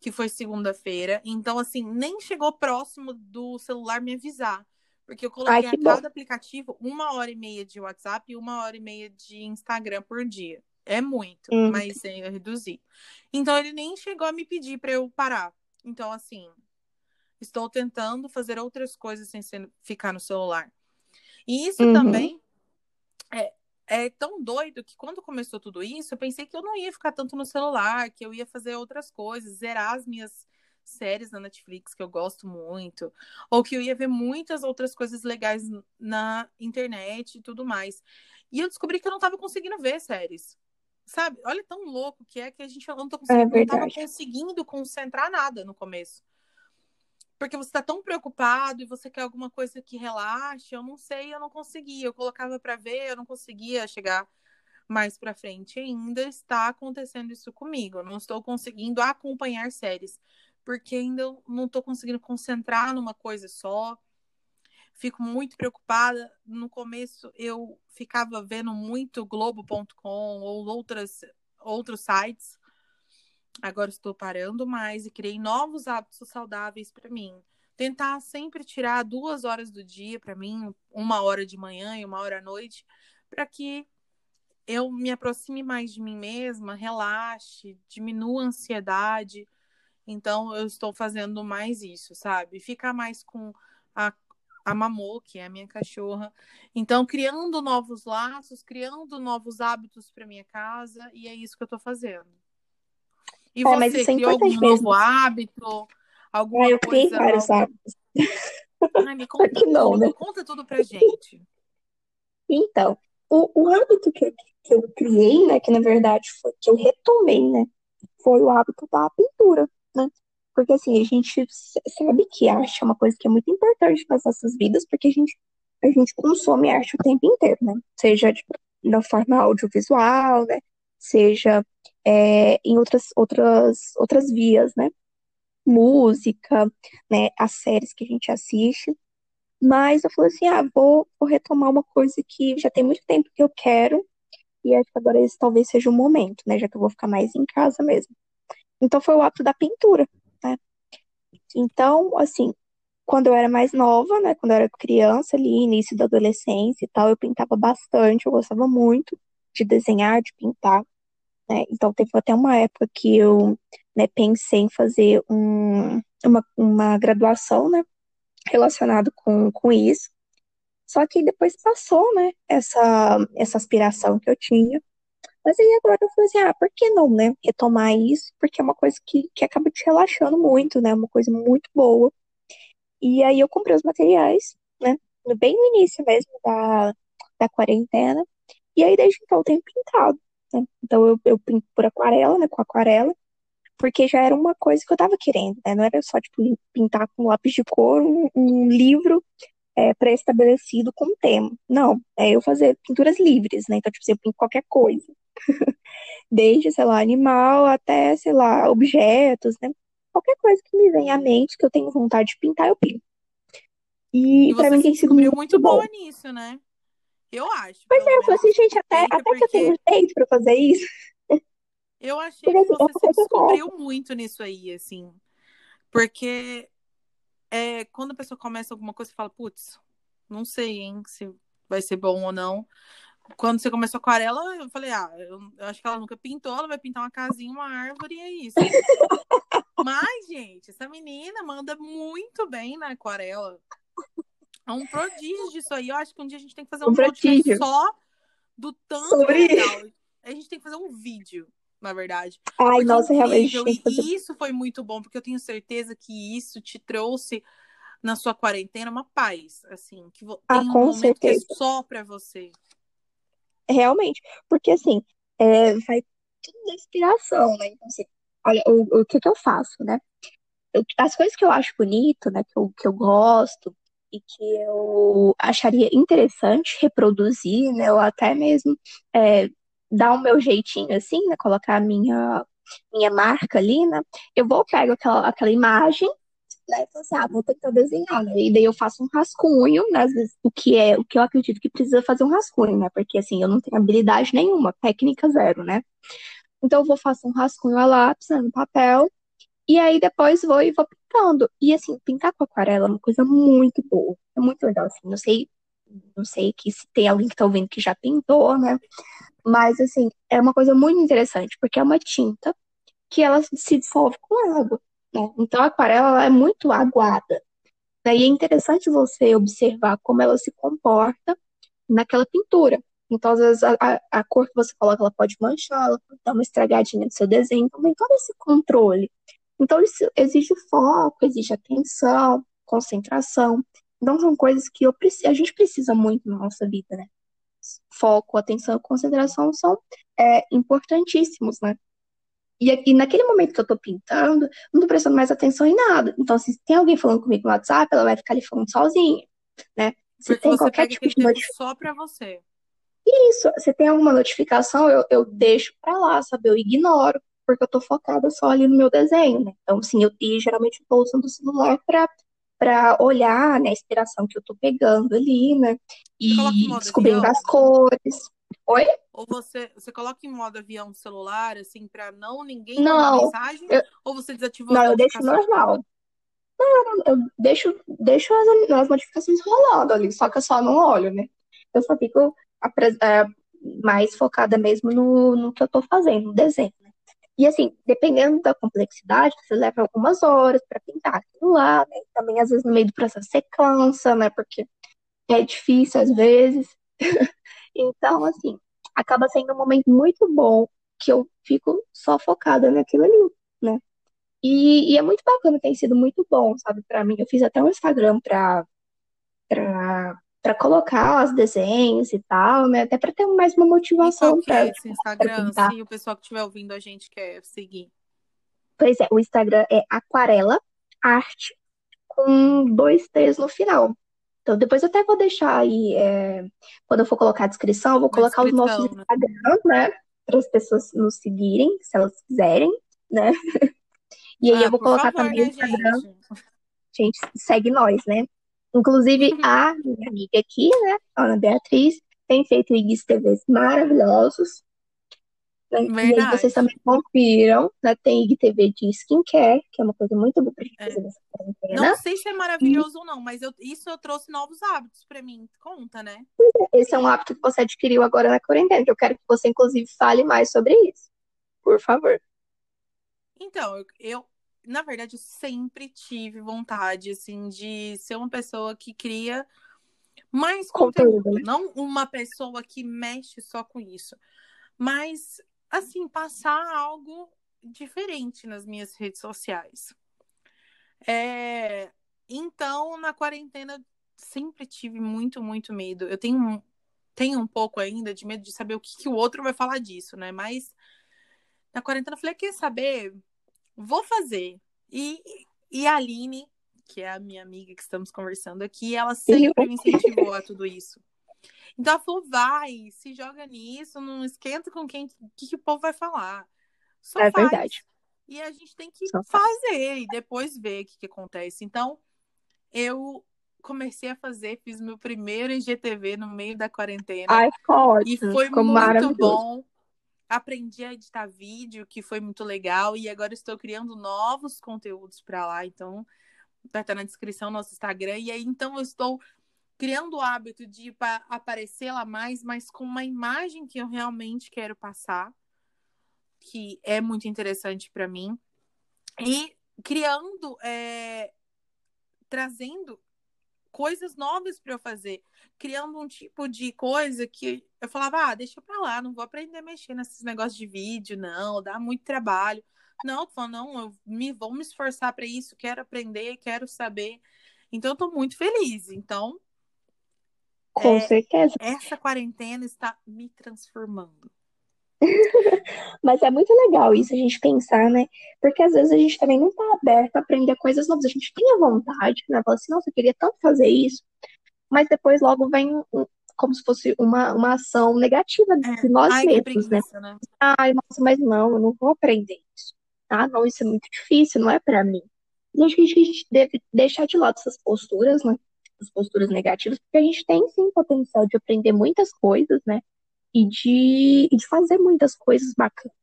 que foi segunda-feira. Então, assim, nem chegou próximo do celular me avisar. Porque eu coloquei Ai, a cada bom. aplicativo uma hora e meia de WhatsApp e uma hora e meia de Instagram por dia. É muito, hum. mas eu reduzi. Então, ele nem chegou a me pedir para eu parar. Então, assim, estou tentando fazer outras coisas sem ser, ficar no celular. E isso uhum. também é, é tão doido que quando começou tudo isso, eu pensei que eu não ia ficar tanto no celular, que eu ia fazer outras coisas, zerar as minhas séries na Netflix que eu gosto muito, ou que eu ia ver muitas outras coisas legais na internet e tudo mais. E eu descobri que eu não estava conseguindo ver séries. Sabe? Olha tão louco que é que a gente não, tô conseguindo, é não tava conseguindo concentrar nada no começo porque você está tão preocupado e você quer alguma coisa que relaxe. Eu não sei, eu não conseguia. Eu colocava para ver, eu não conseguia chegar mais para frente. ainda está acontecendo isso comigo. Eu não estou conseguindo acompanhar séries, porque ainda não estou conseguindo concentrar numa coisa só. Fico muito preocupada. No começo eu ficava vendo muito Globo.com ou outras, outros sites Agora estou parando mais e criei novos hábitos saudáveis para mim. Tentar sempre tirar duas horas do dia para mim, uma hora de manhã e uma hora à noite, para que eu me aproxime mais de mim mesma, relaxe, diminua a ansiedade. Então, eu estou fazendo mais isso, sabe? Ficar mais com a, a Mamô, que é a minha cachorra. Então, criando novos laços, criando novos hábitos para minha casa, e é isso que eu estou fazendo. E é, você criou algum mesmo. novo hábito? Alguma ah, eu criei coisa vários hábitos. Ai, me conta que não, né? conta tudo pra gente. Então, o, o hábito que eu, que eu criei, né, que na verdade foi que eu retomei, né, foi o hábito da pintura, né? Porque assim, a gente sabe que arte é uma coisa que é muito importante nas nossas vidas, porque a gente, a gente consome arte o tempo inteiro, né? Seja de, da forma audiovisual, né? Seja é, em outras, outras, outras vias, né? Música, né? As séries que a gente assiste. Mas eu falei assim, ah, vou, vou retomar uma coisa que já tem muito tempo que eu quero, e acho que agora esse talvez seja o momento, né? Já que eu vou ficar mais em casa mesmo. Então foi o ato da pintura, né? Então, assim, quando eu era mais nova, né? Quando eu era criança ali, início da adolescência e tal, eu pintava bastante, eu gostava muito de desenhar, de pintar. Né? Então, teve até uma época que eu né, pensei em fazer um, uma, uma graduação né, relacionada com, com isso. Só que depois passou, né, essa, essa aspiração que eu tinha. Mas aí agora eu falei assim, ah, por que não, né, retomar isso? Porque é uma coisa que, que acaba te relaxando muito, né, uma coisa muito boa. E aí eu comprei os materiais, né, bem no início mesmo da, da quarentena. E aí desde então eu tenho pintado. Né? Então eu, eu pinto por aquarela, né, com aquarela, porque já era uma coisa que eu tava querendo, né? Não era só, tipo, pintar com lápis de cor um, um livro é, pré-estabelecido com tema. Não, é eu fazer pinturas livres, né? Então, tipo, você pinta qualquer coisa. Desde, sei lá, animal até, sei lá, objetos, né? Qualquer coisa que me venha à mente que eu tenho vontade de pintar, eu pinto. E, e pra mim tem sido muito boa nisso, né? Eu acho. Pois é, eu falei assim, gente, até, até porque... que eu tenho jeito pra fazer isso. Eu achei que você se descobriu muito nisso aí, assim. Porque é, quando a pessoa começa alguma coisa, você fala, putz, não sei, hein, se vai ser bom ou não. Quando você começou a aquarela, eu falei, ah, eu, eu, acho que ela nunca pintou, ela vai pintar uma casinha, uma árvore e é isso. Mas, gente, essa menina manda muito bem na aquarela. É um prodígio disso aí. Eu acho que um dia a gente tem que fazer um, um podcast só do tanto Sobre... legal. A gente tem que fazer um vídeo, na verdade. Ai, porque nossa, realmente. E isso foi muito bom, porque eu tenho certeza que isso te trouxe na sua quarentena uma paz, assim, que ah, tem um momento certeza. que é só pra você. Realmente, porque assim, é, vai tudo da inspiração, né? Então, assim, olha, o, o que que eu faço, né? Eu, as coisas que eu acho bonito, né, que eu, que eu gosto, e que eu acharia interessante reproduzir, né, ou até mesmo é, dar o meu jeitinho assim, né, colocar a minha minha marca ali, né, eu vou pegar aquela, aquela imagem, né, e falo assim, ah, vou tentar desenhar, né, e daí eu faço um rascunho, né, às vezes, o que é, o que eu acredito que precisa fazer um rascunho, né, porque assim, eu não tenho habilidade nenhuma, técnica zero, né, então eu vou fazer um rascunho a lápis, né, no papel, e aí depois vou e vou pintando. E assim, pintar com aquarela é uma coisa muito boa. É muito legal, assim. Não sei, não sei que se tem alguém que tá ouvindo que já pintou, né? Mas assim, é uma coisa muito interessante, porque é uma tinta que ela se dissolve com água. Né? Então a aquarela é muito aguada. Daí é interessante você observar como ela se comporta naquela pintura. Então, às vezes, a, a, cor que você coloca, ela pode manchar, ela pode dar uma estragadinha no seu desenho. Então, tem todo esse controle. Então, isso exige foco, exige atenção, concentração. Então, são coisas que eu, a gente precisa muito na nossa vida, né? Foco, atenção e concentração são é, importantíssimos, né? E, e naquele momento que eu tô pintando, não tô prestando mais atenção em nada. Então, se tem alguém falando comigo no WhatsApp, ela vai ficar ali falando sozinha, né? Se Porque tem qualquer tipo de notificação. Só pra você. Isso, se tem alguma notificação, eu, eu deixo pra lá, sabe? Eu ignoro porque eu tô focada só ali no meu desenho, né? Então, sim, eu geralmente estou usando o celular para para olhar, né, a inspiração que eu tô pegando ali, né? E descobrindo avião? as cores. Oi? Ou você, você coloca em modo avião celular, assim, para não ninguém não, mensagem? Eu, ou você desativou Não, eu deixo normal. Não, eu deixo, deixo as, as notificações rolando ali, só que eu só não olho, né? Eu só fico é, mais focada mesmo no, no que eu tô fazendo, no desenho. Né? E assim, dependendo da complexidade, você leva algumas horas para pintar aquilo lá, né? Também às vezes no meio do processo você cansa, né? Porque é difícil às vezes. então, assim, acaba sendo um momento muito bom que eu fico só focada naquilo ali, né? E, e é muito bacana, tem sido muito bom, sabe, para mim. Eu fiz até um Instagram pra, pra para colocar os desenhos e tal, né? Até para ter mais uma motivação para é esse Instagram, se o pessoal que estiver ouvindo a gente quer seguir. Pois é, o Instagram é aquarela arte com dois T's no final. Então depois eu até vou deixar aí, é, quando eu for colocar a descrição, eu vou colocar os nossos né? Instagram, né? Para as pessoas nos seguirem, se elas quiserem, né? E aí ah, eu vou colocar favor, também o né, Instagram. Gente? gente, segue nós, né? Inclusive, uhum. a minha amiga aqui, né, Ana Beatriz, tem feito IGs TVs maravilhosos. Né? E aí vocês também confiram, né? Tem IGTV de skincare, que é uma coisa muito boa pra gente fazer é. nessa quarentena. Não sei se é maravilhoso e... ou não, mas eu, isso eu trouxe novos hábitos pra mim. Conta, né? É, esse é um hábito que você adquiriu agora na quarentena, que eu quero que você, inclusive, fale mais sobre isso. Por favor. Então, eu na verdade, eu sempre tive vontade, assim, de ser uma pessoa que cria mais conteúdo. conteúdo. Não uma pessoa que mexe só com isso. Mas, assim, passar algo diferente nas minhas redes sociais. É... Então, na quarentena, sempre tive muito, muito medo. Eu tenho, tenho um pouco ainda de medo de saber o que, que o outro vai falar disso, né? Mas na quarentena eu falei, quer saber? Vou fazer. E, e a Aline, que é a minha amiga que estamos conversando aqui, ela sempre me incentivou a tudo isso. Então ela falou: vai, se joga nisso, não esquenta com quem que, que o povo vai falar. Só é faz. verdade. E a gente tem que Só fazer faz. e depois ver o que, que acontece. Então, eu comecei a fazer, fiz meu primeiro IGTV no meio da quarentena. Ai, ótimo. E foi ficou muito bom. Aprendi a editar vídeo, que foi muito legal, e agora estou criando novos conteúdos para lá. Então, vai estar na descrição nosso Instagram. E aí, então, eu estou criando o hábito de aparecer lá mais, mas com uma imagem que eu realmente quero passar, que é muito interessante para mim. E criando, é, trazendo coisas novas para eu fazer, criando um tipo de coisa que eu falava, ah, deixa pra lá, não vou aprender a mexer nesses negócios de vídeo, não, dá muito trabalho. Não, tô falando, não, eu me vou me esforçar para isso, quero aprender, quero saber. Então, eu tô muito feliz. Então, com é, certeza. Essa quarentena está me transformando. Mas é muito legal isso a gente pensar, né? Porque às vezes a gente também não tá aberto a aprender coisas novas. A gente tem a vontade, né? Fala assim, nossa, eu queria tanto fazer isso. Mas depois logo vem um, como se fosse uma, uma ação negativa de é. nós Ai, mesmos, né? né? Ai, nossa, mas não, eu não vou aprender isso. Ah, não, isso é muito difícil, não é para mim. E acho que a gente deve deixar de lado essas posturas, né? As posturas negativas, porque a gente tem sim potencial de aprender muitas coisas, né? E de, de fazer muitas coisas bacanas.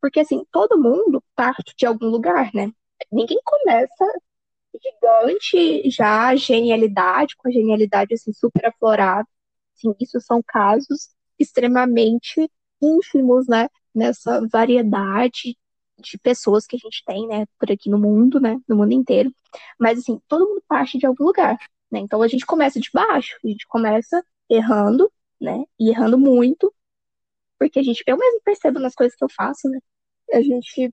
Porque, assim, todo mundo parte de algum lugar, né? Ninguém começa gigante, já genialidade, com a genialidade, assim, super aflorada. Assim, isso são casos extremamente ínfimos, né? Nessa variedade de pessoas que a gente tem, né? Por aqui no mundo, né? No mundo inteiro. Mas, assim, todo mundo parte de algum lugar, né? Então, a gente começa de baixo. A gente começa errando né? E errando muito, porque a gente, eu mesmo percebo nas coisas que eu faço, né? A gente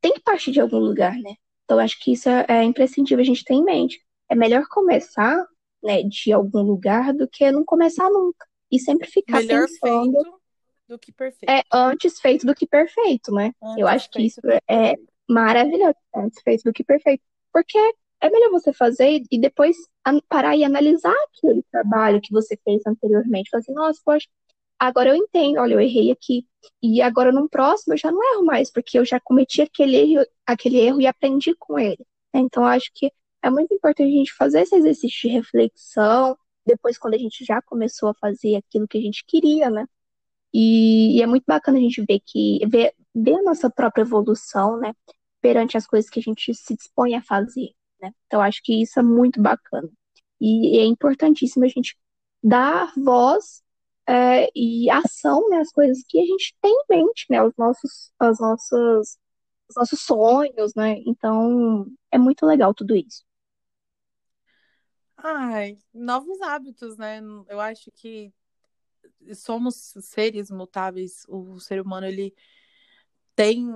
tem que partir de algum lugar, né? Então acho que isso é, é imprescindível a gente ter em mente. É melhor começar, né, de algum lugar do que não começar nunca e sempre ficar melhor pensando feito do que perfeito. É antes feito do que perfeito, né? Antes eu acho que isso é maravilhoso, antes feito do que perfeito, porque é melhor você fazer e depois parar e analisar aquele trabalho que você fez anteriormente. Falar assim, nossa, poxa, agora eu entendo, olha, eu errei aqui. E agora no próximo eu já não erro mais, porque eu já cometi aquele erro, aquele erro e aprendi com ele. Então, acho que é muito importante a gente fazer esse exercício de reflexão, depois quando a gente já começou a fazer aquilo que a gente queria, né? E, e é muito bacana a gente ver que ver, ver a nossa própria evolução, né? Perante as coisas que a gente se dispõe a fazer né? Então, acho que isso é muito bacana. E é importantíssimo a gente dar voz é, e ação né, às coisas que a gente tem em mente, né? Os nossos, as nossas, os nossos sonhos, né? Então, é muito legal tudo isso. Ai, novos hábitos, né? Eu acho que somos seres mutáveis. O ser humano, ele tem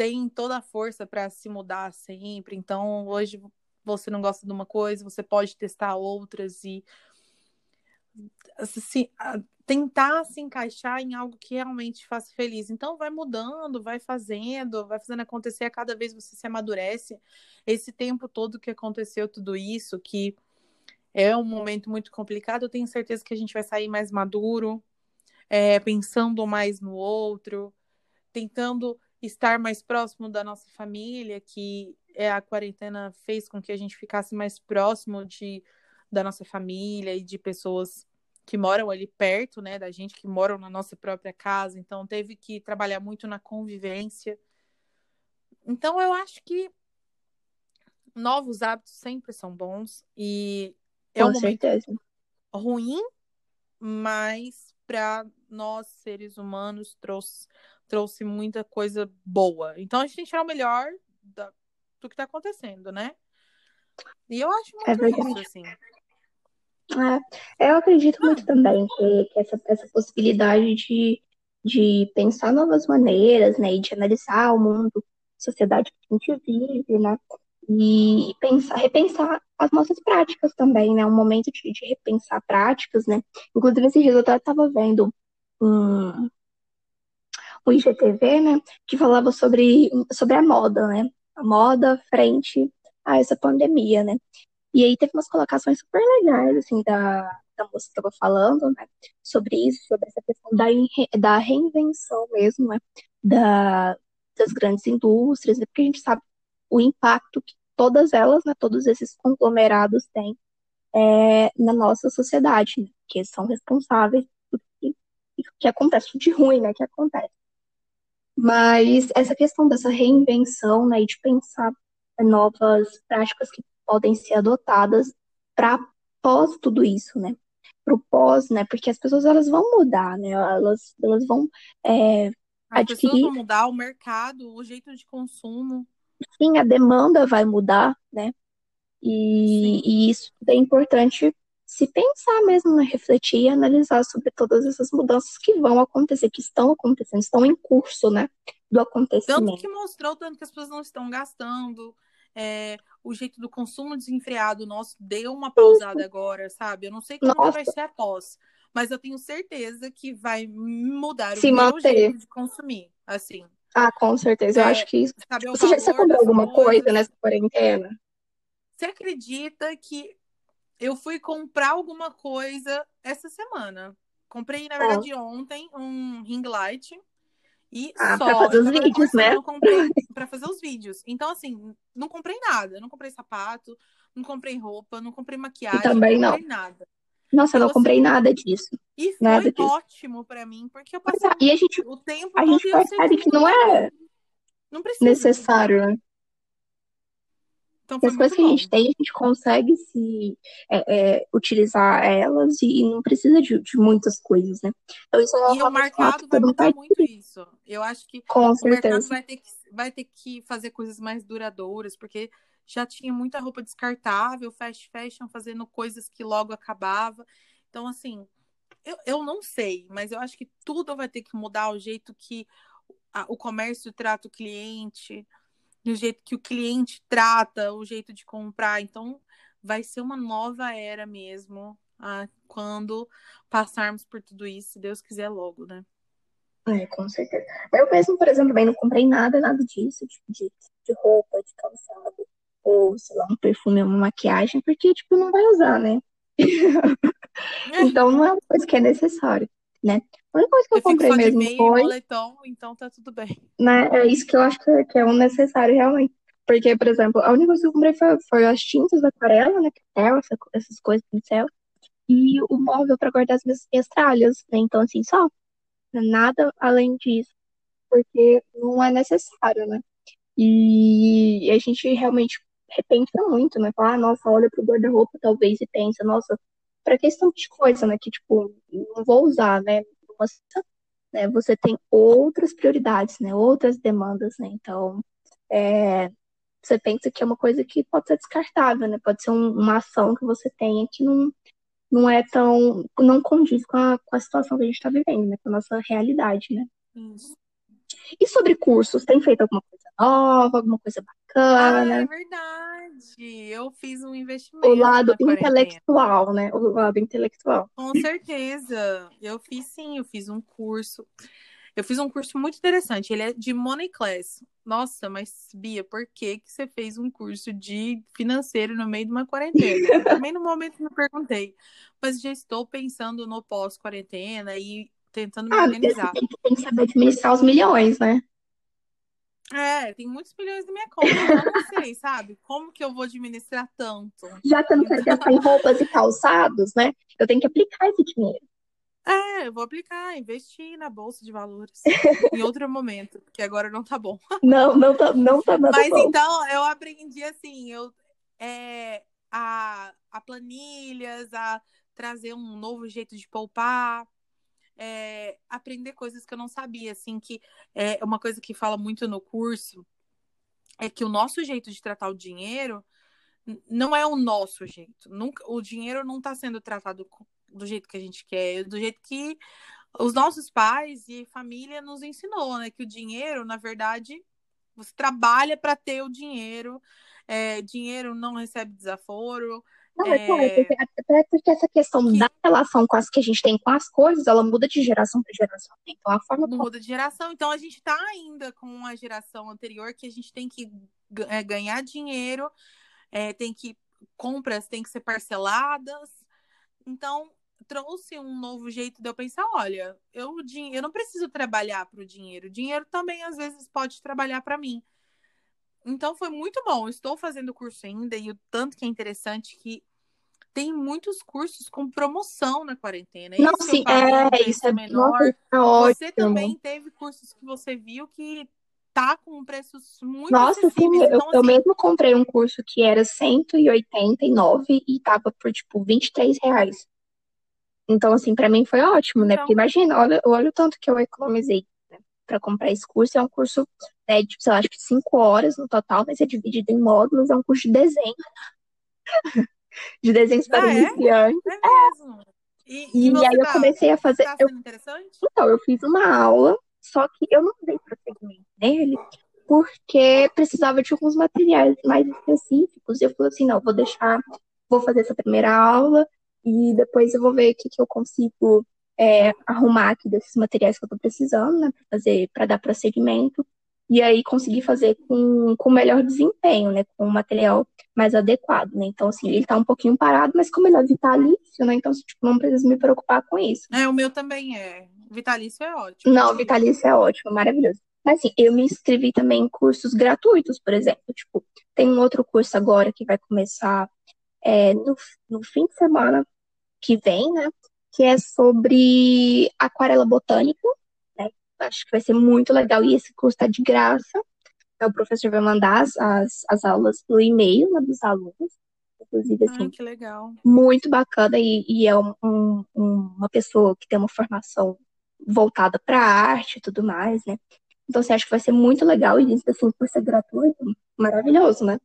tem toda a força para se mudar sempre. Então, hoje você não gosta de uma coisa, você pode testar outras e assim, tentar se encaixar em algo que realmente faça feliz. Então, vai mudando, vai fazendo, vai fazendo acontecer. A cada vez você se amadurece. Esse tempo todo que aconteceu tudo isso, que é um momento muito complicado, eu tenho certeza que a gente vai sair mais maduro, é, pensando mais no outro, tentando estar mais próximo da nossa família, que é a quarentena fez com que a gente ficasse mais próximo de, da nossa família e de pessoas que moram ali perto, né, da gente, que moram na nossa própria casa. Então, teve que trabalhar muito na convivência. Então, eu acho que novos hábitos sempre são bons e é um momento ruim, mas para nós seres humanos trouxe trouxe muita coisa boa. Então a gente tem que tirar o melhor da, do que está acontecendo, né? E eu acho muito é isso, assim. É, eu acredito muito também que, que, essa, essa possibilidade de, de pensar novas maneiras, né, e de analisar o mundo, a sociedade que a gente vive, né, e pensar, repensar as nossas práticas também, né, um momento de, de repensar práticas, né. Inclusive, esses dias eu estava vendo um, o IGTV, né, que falava sobre, sobre a moda, né, a moda frente a essa pandemia, né? E aí teve umas colocações super legais, assim, da, da moça que estava falando, né? Sobre isso, sobre essa questão da, da reinvenção mesmo, né? Da, das grandes indústrias, né? Porque a gente sabe o impacto que todas elas, né? Todos esses conglomerados têm é, na nossa sociedade, né? Que são responsáveis que acontece, de ruim, né? Que acontece. Mas essa questão dessa reinvenção, né? E de pensar novas práticas que podem ser adotadas para pós tudo isso, né? Para o pós, né? Porque as pessoas elas vão mudar, né? Elas, elas vão é, as adquirir. pessoas vão mudar o mercado, o jeito de consumo. Sim, a demanda vai mudar, né? E, e isso é importante se pensar mesmo, né? refletir e analisar sobre todas essas mudanças que vão acontecer, que estão acontecendo, estão em curso, né? Do acontecimento. Tanto que mostrou, tanto que as pessoas não estão gastando, é, o jeito do consumo desenfreado nosso deu uma pausada agora, sabe? Eu não sei como vai ser após, mas eu tenho certeza que vai mudar Se o manter. jeito de consumir, assim. Ah, com certeza. É, eu acho que isso. Você, já, você comprou alguma coisa nessa quarentena? Você acredita que eu fui comprar alguma coisa essa semana? Comprei, na verdade, ah. ontem um ring light e ah, só. Pra fazer os vídeos, né? Eu comprei pra fazer os vídeos. Então, assim, não comprei nada. Não comprei sapato, não comprei roupa, não comprei maquiagem. Eu também não comprei não. nada. Nossa, eu não comprei assim, nada disso. E foi nada ótimo para mim, porque eu passei e a gente, o tempo a gente percebe que não é não precisa. necessário, né? Então, as coisas que a gente tem, a gente consegue se é, é, utilizar elas e, não precisa de, de, muitas coisas, né? Então, isso é e o mercado vai mudar muito isso. Eu acho que Com o certeza. mercado vai ter, que, vai ter que fazer coisas mais duradouras, porque já tinha muita roupa descartável, fast fashion fazendo coisas que logo acabava. Então, assim, eu, eu não sei, mas eu acho que tudo vai ter que mudar o jeito que a, o comércio trata o cliente, do jeito que o cliente trata, o jeito de comprar. Então, vai ser uma nova era mesmo ah, quando passarmos por tudo isso, se Deus quiser logo, né? É, com certeza. Eu mesmo, por exemplo, também não comprei nada, nada disso, tipo, de, de roupa, de calçado, ou, sei lá, um perfume, uma maquiagem, porque, tipo, não vai usar, né? então, não é uma coisa que é necessária né? A única coisa que eu, eu comprei mesmo meio foi... moletom, então tá tudo bem. Né? É isso que eu acho que, que é um necessário, realmente. Porque, por exemplo, a única coisa que eu comprei foi, foi as tintas da aquarela, né? Pincel, essa, essas coisas, pincel. E o móvel para guardar as minhas, minhas tralhas, né? Então, assim, só. Nada além disso. Porque não é necessário, né? E a gente realmente repensa muito, né? Fala, ah, nossa, olha pro guarda-roupa talvez e pensa, nossa, para questão de coisa, né? Que, tipo, não vou usar, né? Você, né, você tem outras prioridades, né? Outras demandas, né? Então, é, você pensa que é uma coisa que pode ser descartável, né? Pode ser um, uma ação que você tenha que não, não é tão. não condiz com a, com a situação que a gente está vivendo, né? Com a nossa realidade, né? Isso. E sobre cursos, tem feito alguma coisa nova, alguma coisa bacana? Ah, é verdade. Eu fiz um investimento. O lado intelectual, né? O lado intelectual. Com certeza. Eu fiz sim, eu fiz um curso. Eu fiz um curso muito interessante. Ele é de Money Class. Nossa, mas Bia, por que, que você fez um curso de financeiro no meio de uma quarentena? Também no momento me perguntei. Mas já estou pensando no pós-quarentena e tentando me ah, organizar. Tem, tem que saber administrar os milhões, né? É, tem muitos milhões na minha conta. Eu não sei, sabe? Como que eu vou administrar tanto? Já que eu não quero gastar em roupas e calçados, né? Eu tenho que aplicar esse dinheiro. É, eu vou aplicar, investir na bolsa de valores em outro momento, porque agora não tá bom. Não, não tá, não tá nada Mas bom. então eu aprendi assim, eu é, a, a planilhas, a trazer um novo jeito de poupar, é, aprender coisas que eu não sabia, assim, que é uma coisa que fala muito no curso é que o nosso jeito de tratar o dinheiro não é o nosso jeito. Nunca, o dinheiro não está sendo tratado do jeito que a gente quer, do jeito que os nossos pais e família nos ensinou, né? Que o dinheiro, na verdade, você trabalha para ter o dinheiro, é, dinheiro não recebe desaforo, não, é claro, porque, até porque essa questão que... da relação com as que a gente tem com as coisas, ela muda de geração para geração. Né? Então a forma muda de geração. Então a gente está ainda com a geração anterior que a gente tem que é, ganhar dinheiro é, tem que compras têm que ser parceladas. Então, trouxe um novo jeito de eu pensar, olha, eu, eu não preciso trabalhar para o dinheiro. O dinheiro também, às vezes, pode trabalhar para mim. Então, foi muito bom. estou fazendo o curso ainda e o tanto que é interessante que tem muitos cursos com promoção na quarentena. Não, isso sim, é, isso é menor. Nossa, é você também teve cursos que você viu que tá com preços muito Nossa, sim, então, eu, assim... eu mesmo comprei um curso que era 189 e tava por, tipo, 23 reais. Então, assim, para mim foi ótimo, né? Então... Porque imagina, olha, olha o tanto que eu economizei né, para comprar esse curso. É um curso, né, de, sei lá, acho que 5 horas no total, mas é dividido em módulos, é um curso de desenho. de desenhos para ah, iniciantes. É, é mesmo. E, e, e aí tá, eu comecei a fazer. Tá eu... interessante? Então, eu fiz uma aula só que eu não dei prosseguimento nele porque precisava de alguns materiais mais específicos. E eu falei assim, não, vou deixar, vou fazer essa primeira aula e depois eu vou ver o que, que eu consigo é, arrumar aqui desses materiais que eu estou precisando, né, para fazer, para dar prosseguimento. E aí conseguir fazer com, com melhor desempenho, né, com um material mais adequado, né. Então, assim, ele está um pouquinho parado, mas como ele é vitalício, né, então, tipo, não preciso me preocupar com isso. É, o meu também é. Vitalício é ótimo. Não, vitalício é ótimo, maravilhoso. Mas assim, eu me inscrevi também em cursos gratuitos, por exemplo. Tipo, tem um outro curso agora que vai começar é, no, no fim de semana que vem, né? Que é sobre aquarela botânica. Acho que vai ser muito legal. E esse curso está de graça. Então, o professor vai mandar as, as, as aulas no e-mail né, dos alunos. Inclusive, assim, Ai, que legal. muito bacana. E, e é um, um, uma pessoa que tem uma formação voltada para arte e tudo mais, né? Então, você acha que vai ser muito legal e isso, assim, por ser gratuito, maravilhoso, né?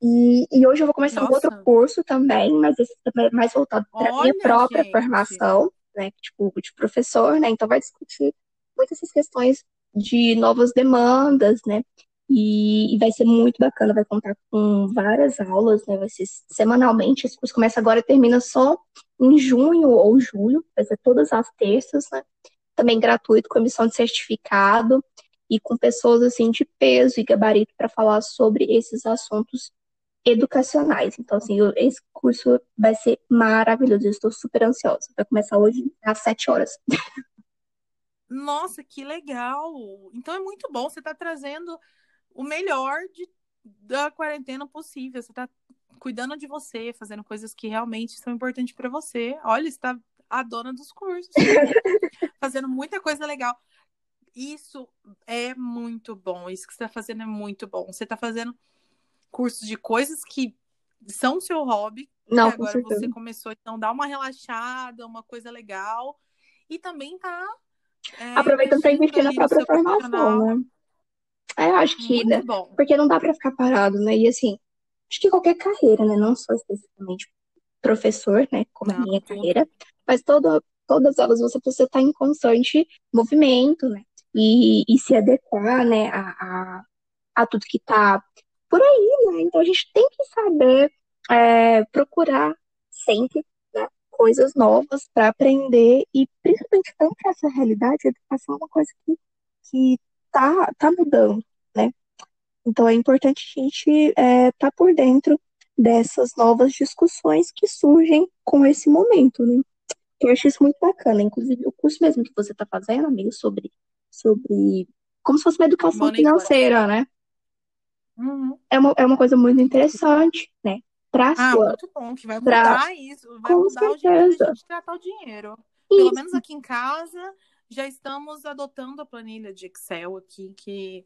E, e hoje eu vou começar Nossa. um outro curso também, mas esse também é mais voltado para minha própria gente. formação, né? Tipo, de professor, né? Então, vai discutir muitas essas questões de novas demandas, né? E, e, vai ser muito bacana, vai contar com várias aulas, né? Vai ser semanalmente. Esse curso começa agora e termina só em junho ou julho, vai ser todas as terças, né? Também gratuito, com emissão de certificado e com pessoas assim de peso e gabarito para falar sobre esses assuntos educacionais. Então, assim, eu, esse curso vai ser maravilhoso. Eu estou super ansiosa. Vai começar hoje às sete horas. Nossa, que legal! Então é muito bom. Você está trazendo o melhor de, da quarentena possível. Você tá cuidando de você, fazendo coisas que realmente são importantes para você. Olha, está a dona dos cursos, fazendo muita coisa legal. Isso é muito bom. Isso que você está fazendo é muito bom. Você está fazendo cursos de coisas que são seu hobby. Não, e agora você começou, então, dar uma relaxada, uma coisa legal. E também tá. É, Aproveitando para investir na própria formação, né? É, eu acho que, né? Porque não dá para ficar parado, né? E assim, acho que qualquer carreira, né? Não só especificamente professor, né? Como não, a minha carreira, mas todo, todas elas você precisa estar em constante movimento, né? E, e se adequar, né? A, a, a tudo que tá por aí, né? Então a gente tem que saber é, procurar sempre coisas novas para aprender e principalmente tanto essa realidade, a educação é uma coisa que, que tá, tá mudando, né? Então é importante a gente estar é, tá por dentro dessas novas discussões que surgem com esse momento, né? Eu acho isso muito bacana. Inclusive, o curso mesmo que você está fazendo, amigo, sobre, sobre como se fosse uma educação financeira, né? Uhum. É, uma, é uma coisa muito interessante, né? Pra ah, sua, muito bom, que vai mudar pra... isso, vai Com mudar certeza. o jeito de tratar o dinheiro. Isso. Pelo menos aqui em casa, já estamos adotando a planilha de Excel aqui, que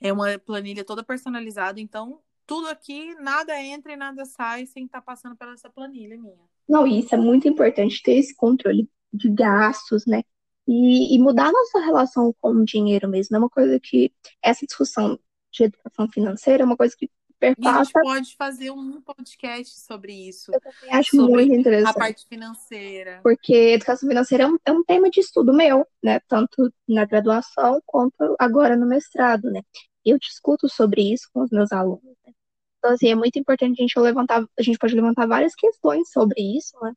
é uma planilha toda personalizada, então tudo aqui, nada entra e nada sai sem estar tá passando pela essa planilha minha. Não, isso é muito importante ter esse controle de gastos, né? E, e mudar a nossa relação com o dinheiro mesmo. É uma coisa que essa discussão de educação financeira é uma coisa que perpassa. E a gente pode fazer um podcast sobre isso. Eu também acho muito interessante. A parte financeira. Porque educação financeira é um, é um tema de estudo meu, né? Tanto na graduação quanto agora no mestrado, né? Eu discuto sobre isso com os meus alunos. Né? Então, assim, é muito importante a gente levantar, a gente pode levantar várias questões sobre isso, né?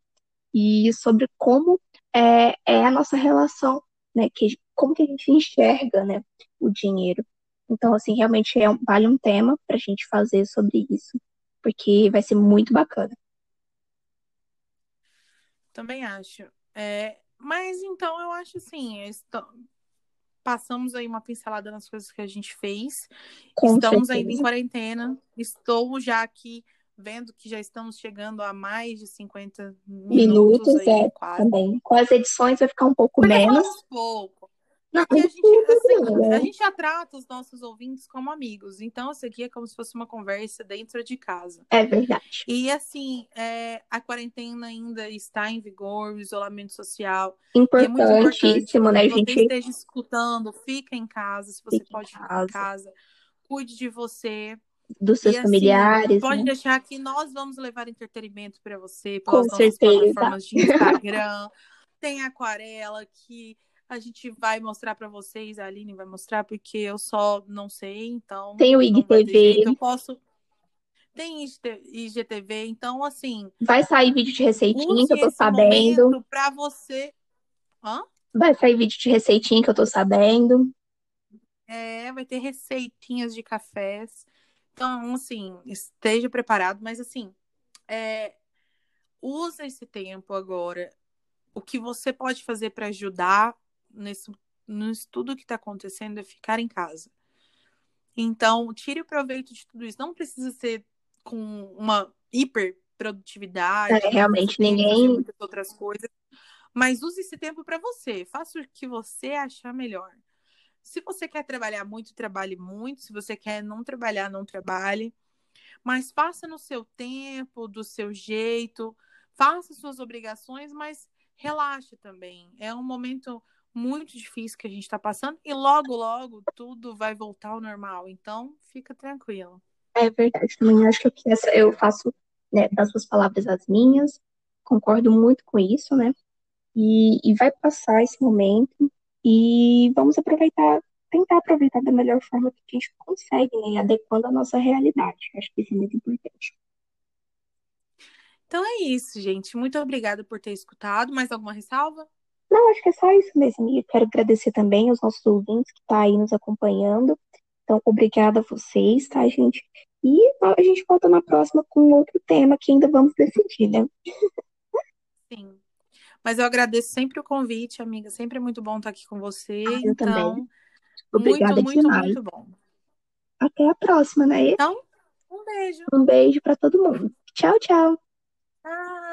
E sobre como é, é a nossa relação, né? Que, como que a gente enxerga, né? O dinheiro. Então, assim, realmente é um, vale um tema para a gente fazer sobre isso. porque vai ser muito bacana. Também acho. É, mas então eu acho assim, estou... passamos aí uma pincelada nas coisas que a gente fez. Com estamos certeza. ainda em quarentena. Estou já aqui vendo que já estamos chegando a mais de 50 minutos, minutos aí, é, quase. também. Com as edições vai ficar um pouco menos. Pouco. Porque a gente, assim, a gente já trata os nossos ouvintes como amigos. Então, isso aqui é como se fosse uma conversa dentro de casa. É verdade. E, assim, é, a quarentena ainda está em vigor, o isolamento social. Importantíssimo, é né, gente? Se você esteja escutando, fica em casa. Se você fica pode ficar em casa, cuide de você. Dos seus e, assim, familiares. Pode né? deixar que nós vamos levar entretenimento para você pelas Com nossas certeza. plataformas de Instagram. Tem aquarela que a gente vai mostrar para vocês, a Aline vai mostrar, porque eu só não sei, então. Tem o IGTV. Eu posso. Tem IGTV, então assim. Vai sair vídeo de receitinha que eu tô sabendo. Para você. Hã? Vai sair vídeo de receitinha que eu tô sabendo. É, vai ter receitinhas de cafés. Então, assim, esteja preparado, mas assim, é, usa esse tempo agora. O que você pode fazer para ajudar nesse, nisso tudo que está acontecendo é ficar em casa. Então, tire o proveito de tudo isso. Não precisa ser com uma hiper produtividade. É, realmente ninguém. Muitas outras coisas. Mas use esse tempo para você. Faça o que você achar melhor. Se você quer trabalhar muito, trabalhe muito. Se você quer não trabalhar, não trabalhe. Mas faça no seu tempo, do seu jeito. Faça suas obrigações, mas relaxe também. É um momento muito difícil que a gente está passando e logo, logo tudo vai voltar ao normal. Então, fica tranquilo. É verdade, também acho que essa, eu faço né, das suas palavras as minhas, concordo muito com isso, né? E, e vai passar esse momento e vamos aproveitar, tentar aproveitar da melhor forma que a gente consegue, né? Adequando a nossa realidade. Acho que isso é muito importante. Então é isso, gente. Muito obrigada por ter escutado. Mais alguma ressalva? Não, acho que é só isso mesmo. E quero agradecer também aos nossos ouvintes que estão tá aí nos acompanhando. Então, obrigada a vocês, tá, gente? E a gente volta na próxima com outro tema que ainda vamos decidir, né? Sim. Mas eu agradeço sempre o convite, amiga. Sempre é muito bom estar aqui com você. Ah, eu então, também. Obrigada muito, demais. muito, muito bom. Até a próxima, né? Então, um beijo. Um beijo para todo mundo. Tchau, tchau. Tchau.